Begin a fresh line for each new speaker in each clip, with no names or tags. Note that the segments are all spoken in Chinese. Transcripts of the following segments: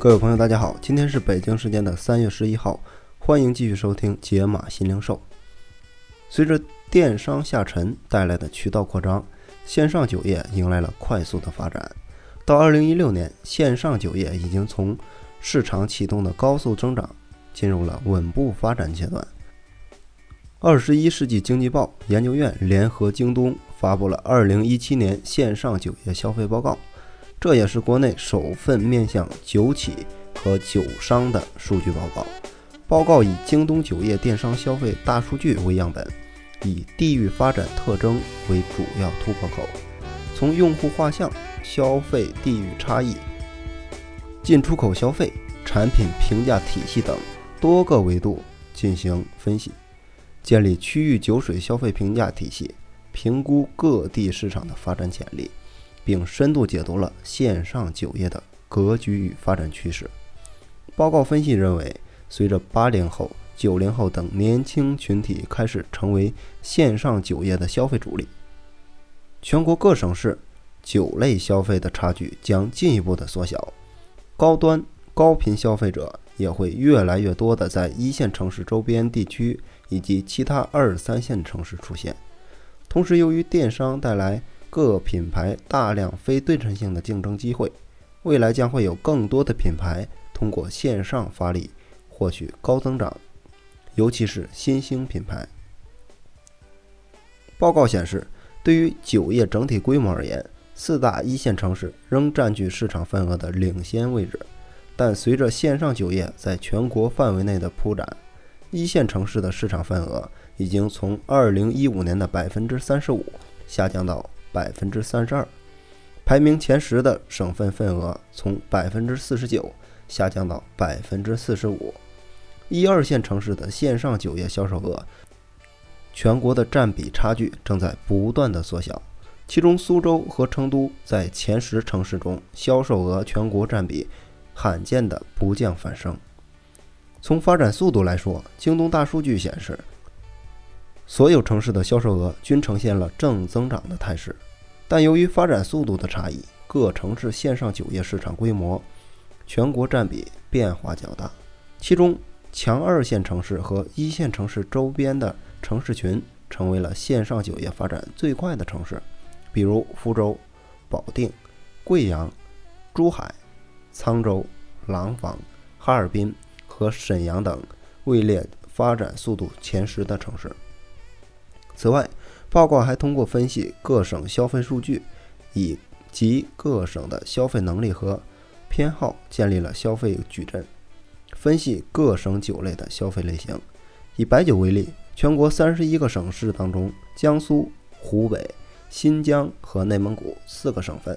各位朋友，大家好，今天是北京时间的三月十一号，欢迎继续收听解码新零售。随着电商下沉带来的渠道扩张，线上酒业迎来了快速的发展。到二零一六年，线上酒业已经从市场启动的高速增长，进入了稳步发展阶段。二十一世纪经济报研究院联合京东发布了二零一七年线上酒业消费报告。这也是国内首份面向酒企和酒商的数据报告。报告以京东酒业电商消费大数据为样本，以地域发展特征为主要突破口，从用户画像、消费地域差异、进出口消费、产品评价体系等多个维度进行分析，建立区域酒水消费评价体系，评估各地市场的发展潜力。并深度解读了线上酒业的格局与发展趋势。报告分析认为，随着八零后、九零后等年轻群体开始成为线上酒业的消费主力，全国各省市酒类消费的差距将进一步的缩小，高端高频消费者也会越来越多的在一线城市周边地区以及其他二三线城市出现。同时，由于电商带来各品牌大量非对称性的竞争机会，未来将会有更多的品牌通过线上发力获取高增长，尤其是新兴品牌。报告显示，对于酒业整体规模而言，四大一线城市仍占据市场份额的领先位置，但随着线上酒业在全国范围内的铺展，一线城市的市场份额已经从2015年的百分之三十五下降到。百分之三十二，排名前十的省份份额从百分之四十九下降到百分之四十五。一二线城市的线上酒业销售额，全国的占比差距正在不断的缩小。其中，苏州和成都在前十城市中销售额全国占比罕见的不降反升。从发展速度来说，京东大数据显示。所有城市的销售额均呈现了正增长的态势，但由于发展速度的差异，各城市线上酒业市场规模、全国占比变化较大。其中，强二线城市和一线城市周边的城市群成为了线上酒业发展最快的城市，比如福州、保定、贵阳、珠海、沧州、廊坊、哈尔滨和沈阳等，位列发展速度前十的城市。此外，报告还通过分析各省消费数据，以及各省的消费能力和偏好，建立了消费矩阵，分析各省酒类的消费类型。以白酒为例，全国三十一个省市当中，江苏、湖北、新疆和内蒙古四个省份，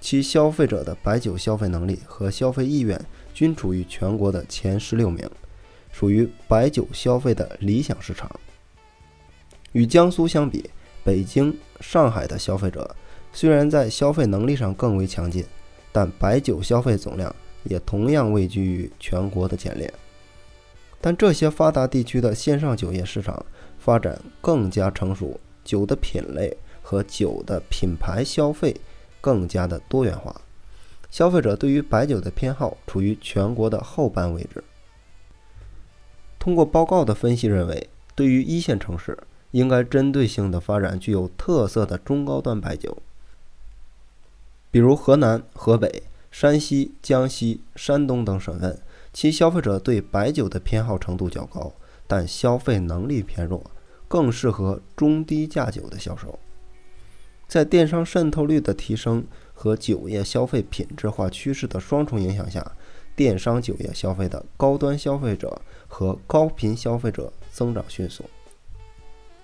其消费者的白酒消费能力和消费意愿均处于全国的前十六名，属于白酒消费的理想市场。与江苏相比，北京、上海的消费者虽然在消费能力上更为强劲，但白酒消费总量也同样位居于全国的前列。但这些发达地区的线上酒业市场发展更加成熟，酒的品类和酒的品牌消费更加的多元化，消费者对于白酒的偏好处于全国的后半位置。通过报告的分析认为，对于一线城市，应该针对性的发展具有特色的中高端白酒，比如河南、河北、山西、江西、山东等省份，其消费者对白酒的偏好程度较高，但消费能力偏弱，更适合中低价酒的销售。在电商渗透率的提升和酒业消费品质化趋势的双重影响下，电商酒业消费的高端消费者和高频消费者增长迅速。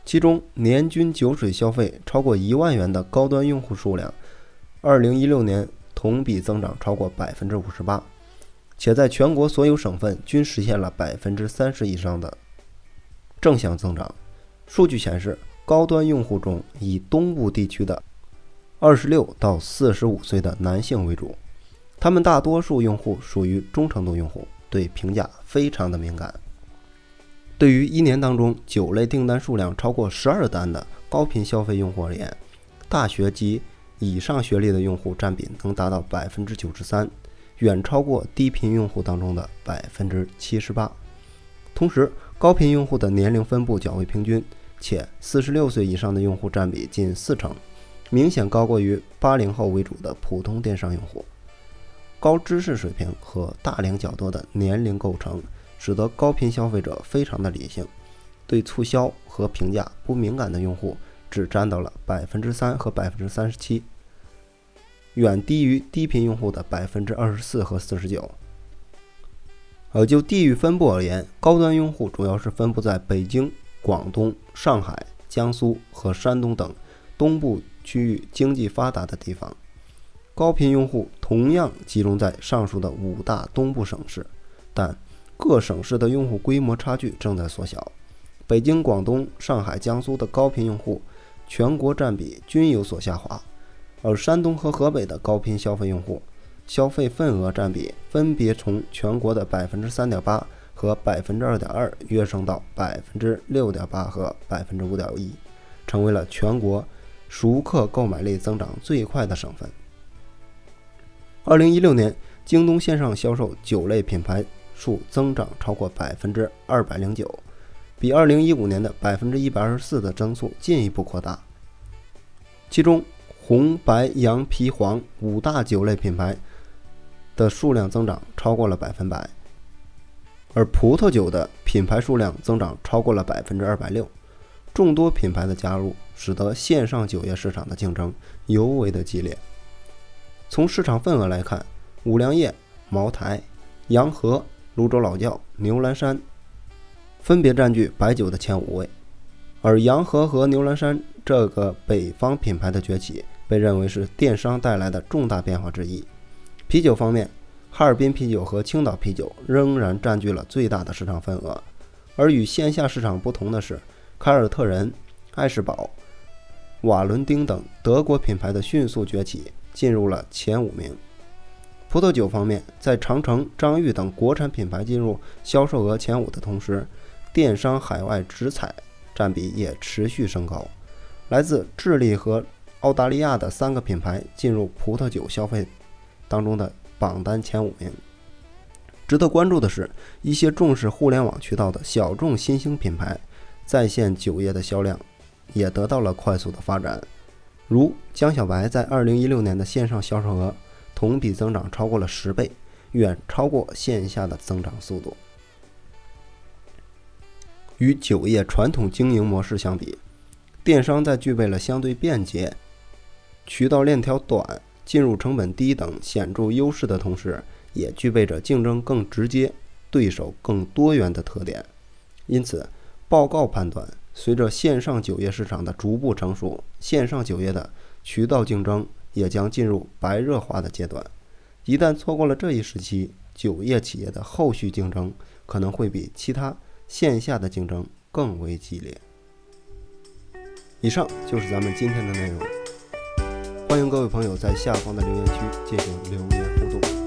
其中，年均酒水消费超过一万元的高端用户数量，二零一六年同比增长超过百分之五十八，且在全国所有省份均实现了百分之三十以上的正向增长。数据显示，高端用户中以东部地区的二十六到四十五岁的男性为主，他们大多数用户属于中程度用户，对评价非常的敏感。对于一年当中酒类订单数量超过十二单的高频消费用户而言，大学及以上学历的用户占比能达到百分之九十三，远超过低频用户当中的百分之七十八。同时，高频用户的年龄分布较为平均，且四十六岁以上的用户占比近四成，明显高过于八零后为主的普通电商用户。高知识水平和大龄较多的年龄构成，使得高频消费者非常的理性，对促销和评价不敏感的用户只占到了百分之三和百分之三十七，远低于低频用户的百分之二十四和四十九。而就地域分布而言，高端用户主要是分布在北京、广东、上海、江苏和山东等东部区域经济发达的地方；高频用户同样集中在上述的五大东部省市，但各省市的用户规模差距正在缩小。北京、广东、上海、江苏的高频用户全国占比均有所下滑，而山东和河北的高频消费用户。消费份额占比分别从全国的百分之三点八和百分之二点二跃升到百分之六点八和百分之五点一，成为了全国熟客购买力增长最快的省份。二零一六年，京东线上销售酒类品牌数增长超过百分之二百零九，比二零一五年的百分之一百二十四的增速进一步扩大。其中，红、白、洋、皮、黄五大酒类品牌。的数量增长超过了百分百，而葡萄酒的品牌数量增长超过了百分之二百六。众多品牌的加入，使得线上酒业市场的竞争尤为的激烈。从市场份额来看，五粮液、茅台、洋河、泸州老窖、牛栏山分别占据白酒的前五位。而洋河和牛栏山这个北方品牌的崛起，被认为是电商带来的重大变化之一。啤酒方面，哈尔滨啤酒和青岛啤酒仍然占据了最大的市场份额。而与线下市场不同的是，凯尔特人、爱士堡、瓦伦丁等德国品牌的迅速崛起，进入了前五名。葡萄酒方面，在长城、张裕等国产品牌进入销售额前五的同时，电商海外直采占比也持续升高。来自智利和澳大利亚的三个品牌进入葡萄酒消费。当中的榜单前五名。值得关注的是，一些重视互联网渠道的小众新兴品牌，在线酒业的销量也得到了快速的发展。如江小白在二零一六年的线上销售额同比增长超过了十倍，远超过线下的增长速度。与酒业传统经营模式相比，电商在具备了相对便捷、渠道链条短。进入成本低等显著优势的同时，也具备着竞争更直接、对手更多元的特点。因此，报告判断，随着线上酒业市场的逐步成熟，线上酒业的渠道竞争也将进入白热化的阶段。一旦错过了这一时期，酒业企业的后续竞争可能会比其他线下的竞争更为激烈。以上就是咱们今天的内容。欢迎各位朋友在下方的留言区进行留言互动。